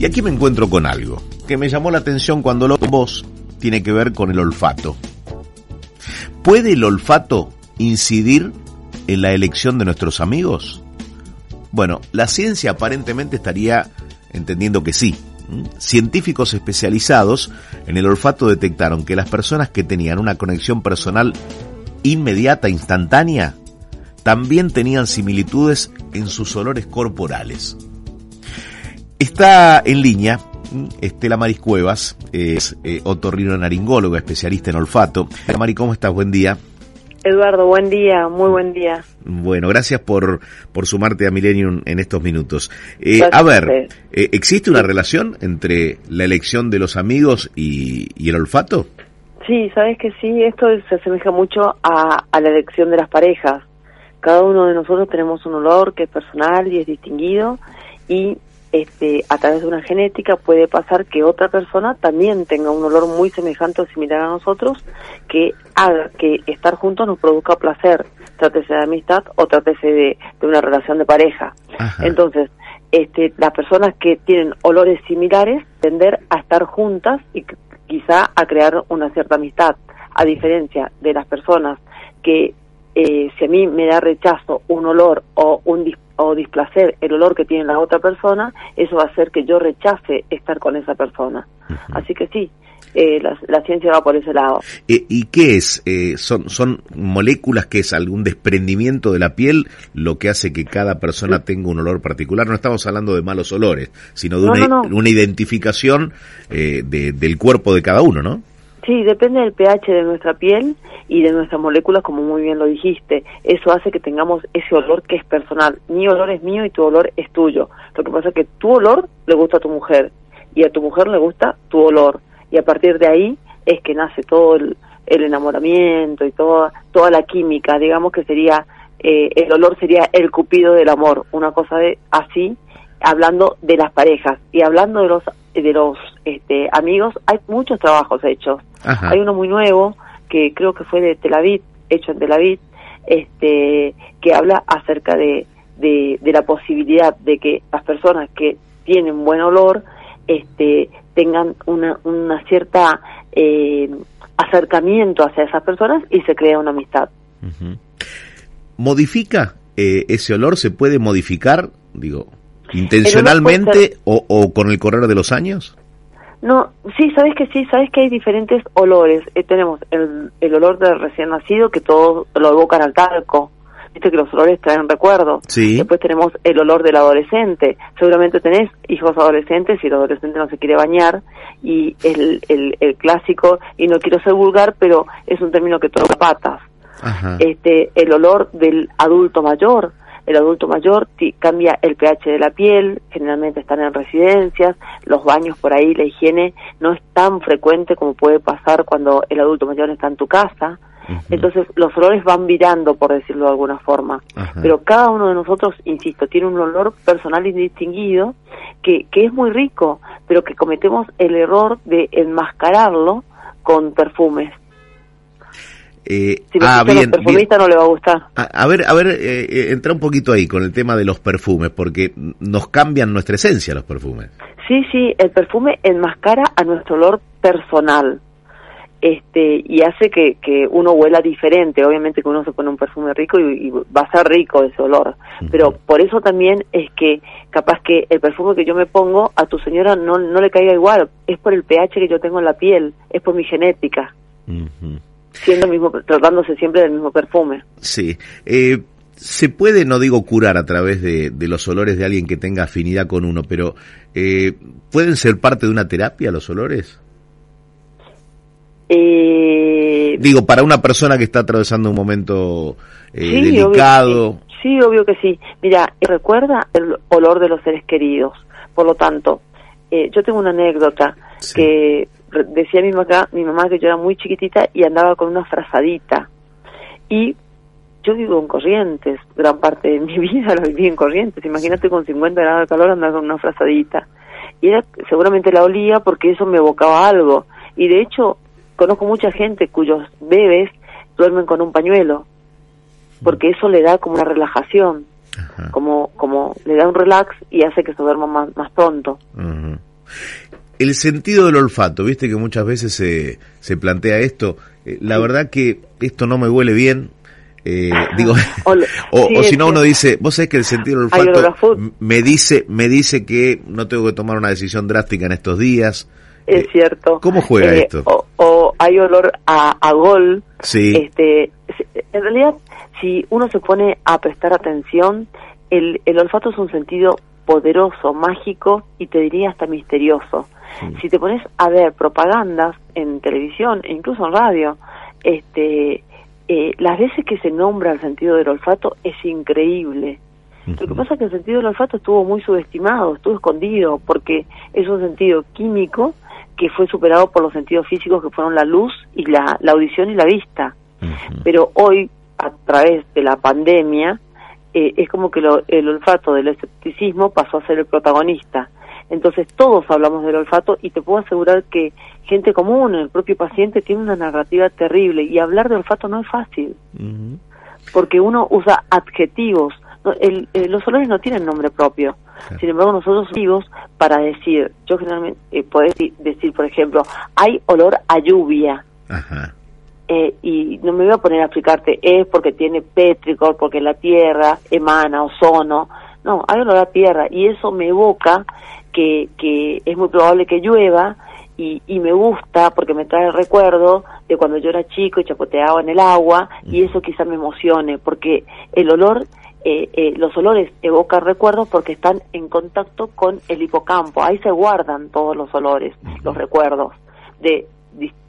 Y aquí me encuentro con algo que me llamó la atención cuando lo vos tiene que ver con el olfato. ¿Puede el olfato incidir en la elección de nuestros amigos? Bueno, la ciencia aparentemente estaría entendiendo que sí. Científicos especializados en el olfato detectaron que las personas que tenían una conexión personal inmediata, instantánea, también tenían similitudes en sus olores corporales. Está en línea Estela Maris Cuevas, es eh, otorrino naringóloga, especialista en olfato. Mari, ¿cómo estás? Buen día. Eduardo, buen día, muy buen día. Bueno, gracias por, por sumarte a Millennium en estos minutos. Eh, a ver, eh, ¿existe una relación entre la elección de los amigos y, y, el olfato? Sí, sabes que sí, esto se asemeja mucho a, a la elección de las parejas. Cada uno de nosotros tenemos un olor que es personal y es distinguido y este, a través de una genética puede pasar que otra persona también tenga un olor muy semejante o similar a nosotros que haga que estar juntos nos produzca placer, trátese de amistad o trátese de, una relación de pareja. Entonces, este, las personas que tienen olores similares tender a estar juntas y quizá a crear una cierta amistad, a diferencia de las personas que eh, si a mí me da rechazo un olor o un o displacer el olor que tiene la otra persona, eso va a hacer que yo rechace estar con esa persona. Así que sí, eh, la, ciencia va por ese lado. Eh, ¿Y qué es? ¿son, ¿Son moléculas que es algún desprendimiento de la piel lo que hace que cada persona tenga un olor particular? No estamos hablando de malos olores, sino de una, una, identificación del cuerpo de cada uno, ¿no? Sí, depende del pH de nuestra piel y de nuestras moléculas, como muy bien lo dijiste. Eso hace que tengamos ese olor que es personal. Mi olor es mío y tu olor es tuyo. Lo que pasa es que tu olor le gusta a tu mujer y a tu mujer le gusta tu olor. Y a partir de ahí es que nace todo el, enamoramiento y toda, toda la química. Digamos que sería, eh, el olor sería el cupido del amor. Una cosa de así, hablando de las parejas. Y hablando de los de los este, amigos, hay muchos trabajos hechos. Hay uno muy nuevo que creo que fue de Tel Aviv, hecho en Tel Aviv, este, que habla acerca de, de, la posibilidad de que las personas que tienen buen olor este, tengan una, una cierta eh, acercamiento hacia esas personas y se crea una amistad. ¿Modifica eh, ese olor? ¿Se puede modificar? Digo, intencionalmente o, o, con el correr de los años? No, sí, sabes que sí, sabes que hay diferentes olores. Eh, tenemos el, el, olor del recién nacido que todos lo evocan al talco. Viste que los olores traen recuerdos. Sí. Después tenemos el olor del adolescente. Seguramente tenés hijos adolescentes y el adolescente no se quiere bañar. Y el, el, el clásico, y no quiero ser vulgar, pero es un término que toca patas. Ajá. Este, el olor del adulto mayor el adulto mayor cambia el pH de la piel, generalmente están en residencias, los baños por ahí, la higiene no es tan frecuente como puede pasar cuando el adulto mayor está en tu casa. Entonces los olores van virando, por decirlo de alguna forma. Pero cada uno de nosotros, insisto, tiene un olor personal indistinguido que, que es muy rico, pero que cometemos el error de enmascararlo con perfumes. Eh, si ah, bien, perfumista no le va a gustar. A, ver, a ver, eh, eh, entra un poquito ahí con el tema de los perfumes, porque nos cambian nuestra esencia los perfumes. Sí, sí, el perfume enmascara a nuestro olor personal. Este, y hace que, que uno huela diferente. Obviamente que uno se pone un perfume rico y, va a ser rico ese olor. Pero por eso también es que capaz que el perfume que yo me pongo a tu señora no, no le caiga igual. Es por el pH que yo tengo en la piel, es por mi genética siendo mismo, tratándose siempre del mismo perfume. Sí. Eh, se puede, no digo curar a través de, los olores de alguien que tenga afinidad con uno, pero eh, ¿pueden ser parte de una terapia los olores? Eh, digo, para una persona que está atravesando un momento delicado. sí. obvio que sí. Mira, recuerda el olor de los seres queridos. Por lo tanto, yo tengo una anécdota que decía mi mamá, mi mamá que yo era muy chiquitita y andaba con una frazadita. Y yo vivo en Corrientes, gran parte de mi vida lo viví en Corrientes. Imagínate con 50 grados de calor andar con una frazadita. Y era, seguramente la olía porque eso me evocaba algo. Y de hecho, conozco mucha gente cuyos bebés duermen con un pañuelo, porque eso le da como una relajación, como como le da un relax y hace que se duerma más, más pronto. El sentido del olfato, viste que muchas veces se, se plantea esto. Eh, la verdad que esto no me huele bien, eh, digo, o, si no uno dice, vos sabés que el sentido del olfato me dice, me dice que no tengo que tomar una decisión drástica en estos días. Es cierto. ¿Cómo juega esto? O, hay olor a, a gol. Sí. Este, en realidad, si uno se pone a prestar atención, el, el olfato es un sentido poderoso, mágico y te diría hasta misterioso. Si te pones a ver propagandas en televisión e incluso en radio, este, eh, las veces que se nombra el sentido del olfato es increíble. Lo que pasa es que el sentido del olfato estuvo muy subestimado, estuvo escondido, porque es un sentido químico que fue superado por los sentidos físicos que fueron la luz y la, la audición y la vista. Pero hoy, a través de la pandemia, eh, es como que el olfato del escepticismo pasó a ser el protagonista. Entonces todos hablamos del olfato y te puedo asegurar que gente común, el propio paciente, tiene una narrativa terrible y hablar de olfato no es fácil, porque uno usa adjetivos. los olores no tienen nombre propio. Sin embargo, nosotros vivos para decir, yo generalmente eh, puedo decir, por ejemplo, hay olor a lluvia. Eh, y no me voy a poner a explicarte, es porque tiene pétrico, porque la tierra emana ozono. No, hay olor a tierra y eso me evoca que, que es muy probable que llueva y, y, me gusta porque me trae el recuerdo de cuando yo era chico y chapoteaba en el agua y eso quizá me emocione porque el olor, eh, eh, los olores evocan recuerdos porque están en contacto con el hipocampo, ahí se guardan todos los olores, los recuerdos de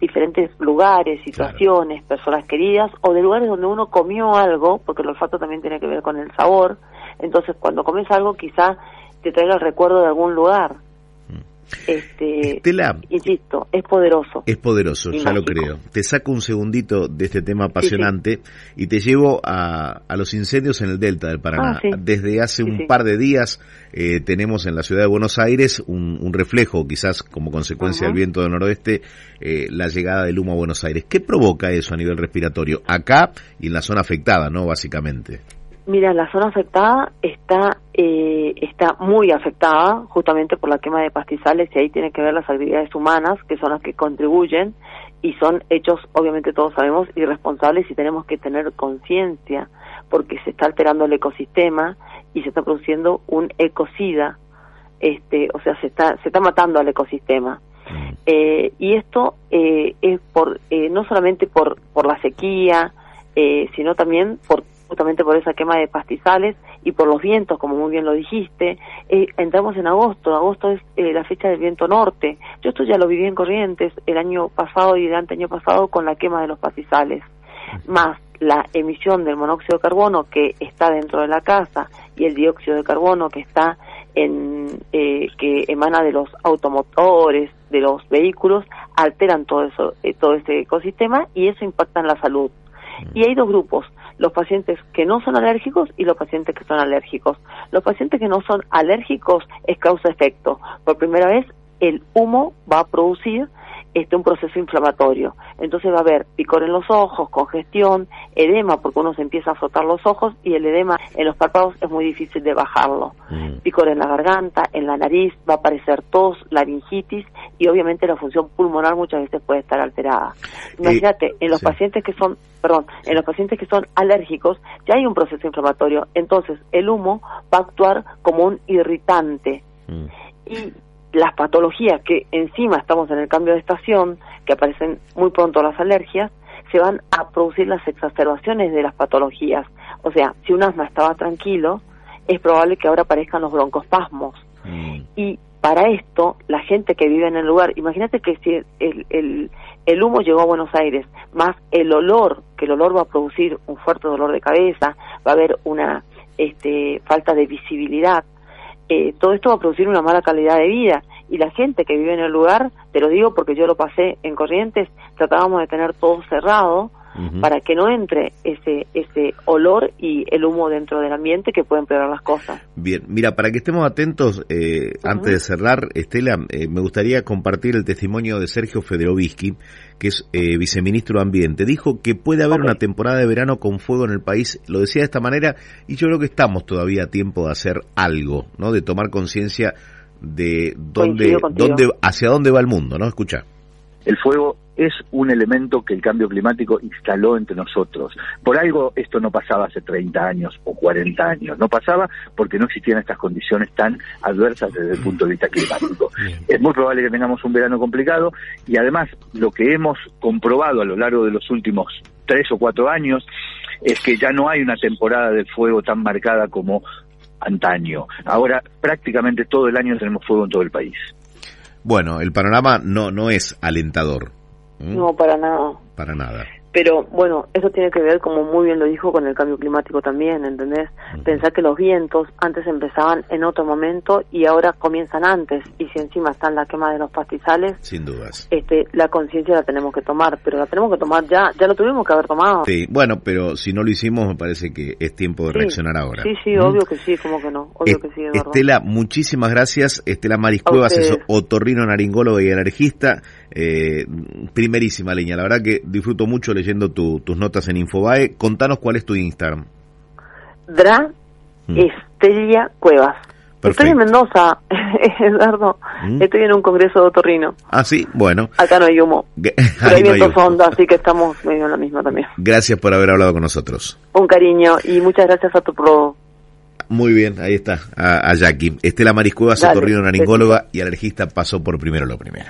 diferentes lugares, situaciones, personas queridas o de lugares donde uno comió algo, porque el olfato también tiene que ver con el sabor, entonces cuando comes algo quizá te traiga el recuerdo de algún lugar. Este, insisto, es poderoso. Es poderoso, ya lo creo. Te saco un segundito de este tema apasionante y te llevo a, a, los incendios en el delta del Paraná. Ah, Desde hace un par de días eh, tenemos en la ciudad de Buenos Aires un, un reflejo, quizás como consecuencia del viento del noroeste, eh, la llegada del humo a Buenos Aires. ¿Qué provoca eso a nivel respiratorio? Acá y en la zona afectada, ¿no? Básicamente. Mira, la zona afectada está eh, está muy afectada justamente por la quema de pastizales y ahí tiene que ver las actividades humanas que son las que contribuyen y son hechos, obviamente todos sabemos, irresponsables y tenemos que tener conciencia porque se está alterando el ecosistema y se está produciendo un ecocida, este, o sea, se está se está matando al ecosistema. Mm. Eh, y esto eh, es por eh, no solamente por por la sequía, eh, sino también por justamente por esa quema de pastizales y por los vientos, como muy bien lo dijiste. Eh, entramos en agosto, agosto es eh, la fecha del viento norte. Yo esto ya lo viví en Corrientes el año pasado y el año pasado con la quema de los pastizales, más la emisión del monóxido de carbono que está dentro de la casa y el dióxido de carbono que está en eh, que emana de los automotores, de los vehículos, alteran todo eso, todo este ecosistema y eso impacta en la salud. Y hay dos grupos, los pacientes que no son alérgicos y los pacientes que son alérgicos. Los pacientes que no son alérgicos es causa-efecto. Por primera vez, el humo va a producir este, un proceso inflamatorio. Entonces va a haber picor en los ojos, congestión, edema, porque uno se empieza a frotar los ojos y el edema en los párpados es muy difícil de bajarlo. Mm. Picor en la garganta, en la nariz, va a aparecer tos, laringitis y obviamente la función pulmonar muchas veces puede estar alterada. Imagínate, en los pacientes que son, perdón, en los pacientes que son alérgicos ya hay un proceso inflamatorio, entonces el humo va a actuar como un irritante. Mm. Y las patologías que encima estamos en el cambio de estación, que aparecen muy pronto las alergias, se van a producir las exacerbaciones de las patologías. O sea, si un asma estaba tranquilo, es probable que ahora aparezcan los broncospasmos. Mm. Y para esto, la gente que vive en el lugar, imagínate que si el, el, el humo llegó a Buenos Aires, más el olor, que el olor va a producir un fuerte dolor de cabeza, va a haber una este, falta de visibilidad, eh, todo esto va a producir una mala calidad de vida. Y la gente que vive en el lugar, te lo digo porque yo lo pasé en Corrientes, tratábamos de tener todo cerrado para que no entre ese ese olor y el humo dentro del ambiente que pueden empeorar las cosas. Bien, mira, para que estemos atentos, eh, antes de cerrar, Estela, eh, me gustaría compartir el testimonio de Sergio Federovisky, que es eh, viceministro de Ambiente. Dijo que puede haber una temporada de verano con fuego en el país, lo decía de esta manera, y yo creo que estamos todavía a tiempo de hacer algo, ¿no? De tomar conciencia de dónde, dónde, hacia dónde va el mundo, ¿no? Escucha. El fuego es un elemento que el cambio climático instaló entre nosotros. Por algo esto no pasaba hace 30 años o 40 años. No pasaba porque no existían estas condiciones tan adversas desde el punto de vista climático. Es muy probable que tengamos un verano complicado y además lo que hemos comprobado a lo largo de los últimos tres o cuatro años es que ya no hay una temporada del fuego tan marcada como antaño. Ahora prácticamente todo el año tenemos fuego en todo el país. Bueno, el panorama no, no es alentador. No, para nada. Para nada. Pero bueno, eso tiene que ver, como muy bien lo dijo, con el cambio climático también, ¿entendés? Pensar que los vientos antes empezaban en otro momento y ahora comienzan antes. Y si encima están la quema de los pastizales, sin dudas. Este, la conciencia la tenemos que tomar, pero la tenemos que tomar ya, ya lo tuvimos que haber tomado. Sí, bueno, pero si no lo hicimos, me parece que es tiempo de reaccionar ahora. Sí, sí, obvio que sí, como que no, obvio que sí. Estela, muchísimas gracias. Estela Mariscuevas es otorrino naringólogo y alergista. Eh, primerísima línea, la verdad que disfruto mucho leyendo tus notas en Infobae. Contanos cuál es tu Instagram. Dra mm. Estrella Cuevas. Estoy en Mendoza, Eduardo. Mm. Estoy en un congreso de otorrino. Ah, sí, bueno. Acá no hay humo. Pero hay vientos así que estamos medio en la misma también. Gracias por haber hablado con nosotros. Un cariño y muchas gracias a tu pro. Muy bien, ahí está, a, Jackie. Estela Mariscueva, otorrino naringóloga y alergista, pasó por primero lo primero.